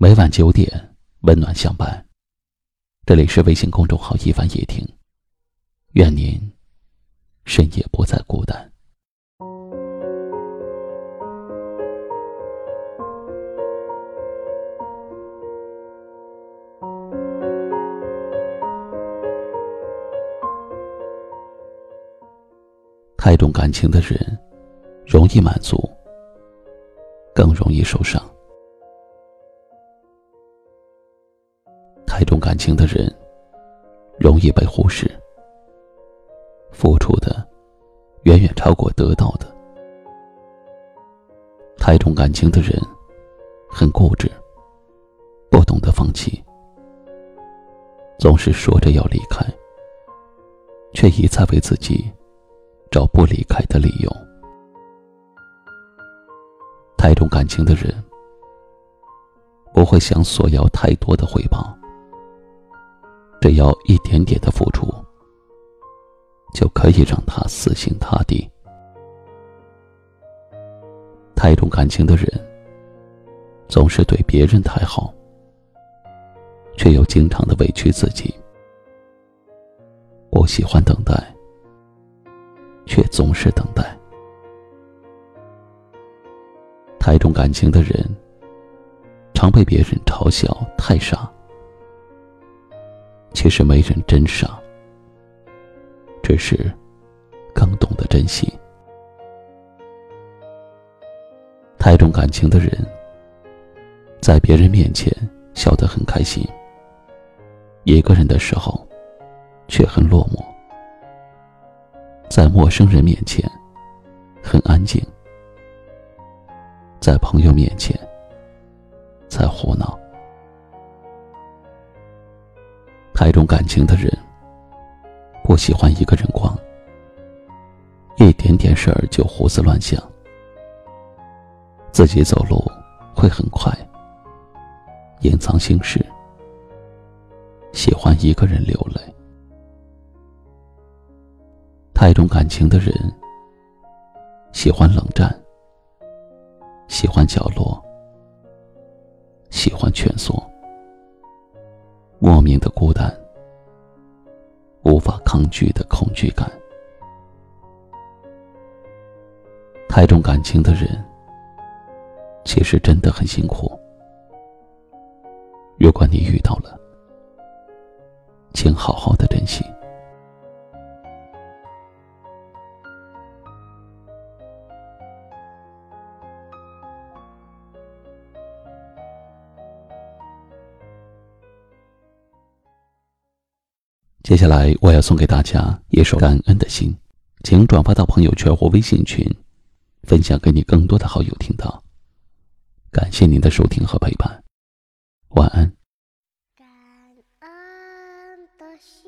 每晚九点，温暖相伴。这里是微信公众号“一凡夜听”，愿您深夜不再孤单。太重感情的人，容易满足，更容易受伤。太重感情的人，容易被忽视，付出的远远超过得到的。太重感情的人，很固执，不懂得放弃，总是说着要离开，却一再为自己找不离开的理由。太重感情的人，不会想索要太多的回报。只要一点点的付出，就可以让他死心塌地。太重感情的人，总是对别人太好，却又经常的委屈自己。不喜欢等待，却总是等待。太重感情的人，常被别人嘲笑太傻。其实没人真傻，只是更懂得珍惜。太重感情的人，在别人面前笑得很开心，一个人的时候却很落寞；在陌生人面前很安静，在朋友面前才胡闹。太重感情的人，不喜欢一个人逛，一点点事儿就胡思乱想，自己走路会很快，隐藏心事，喜欢一个人流泪。太重感情的人，喜欢冷战，喜欢角落，喜欢蜷缩。莫名的孤单，无法抗拒的恐惧感。太重感情的人，其实真的很辛苦。如果你遇到了，请好接下来我要送给大家一首感恩的心，请转发到朋友圈或微信群，分享给你更多的好友听到。感谢您的收听和陪伴，晚安。感恩的心，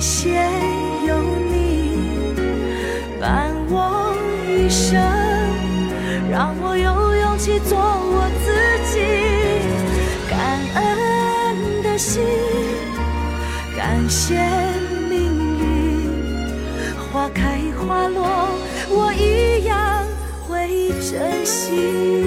感谢有你伴我一生让我有勇气做我自己。感恩的心感谢命运花开花落我一样会珍惜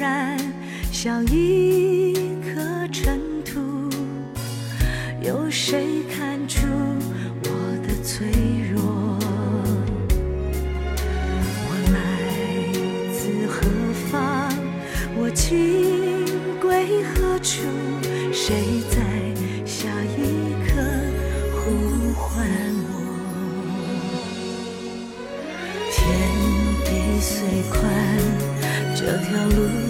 然像一颗尘土，有谁看出我的脆弱？我来自何方？我情归何处？谁在下一刻呼唤我？天地虽宽，这条路。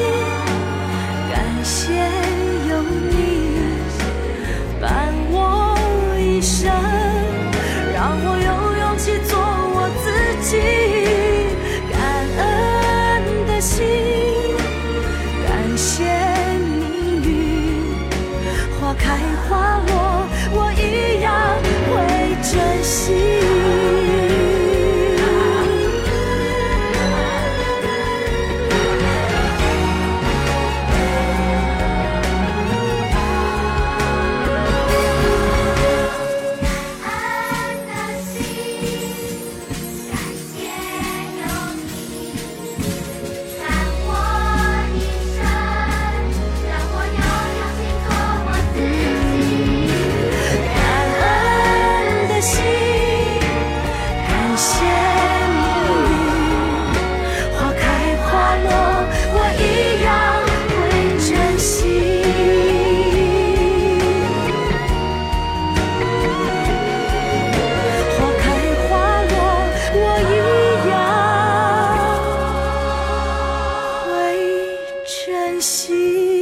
你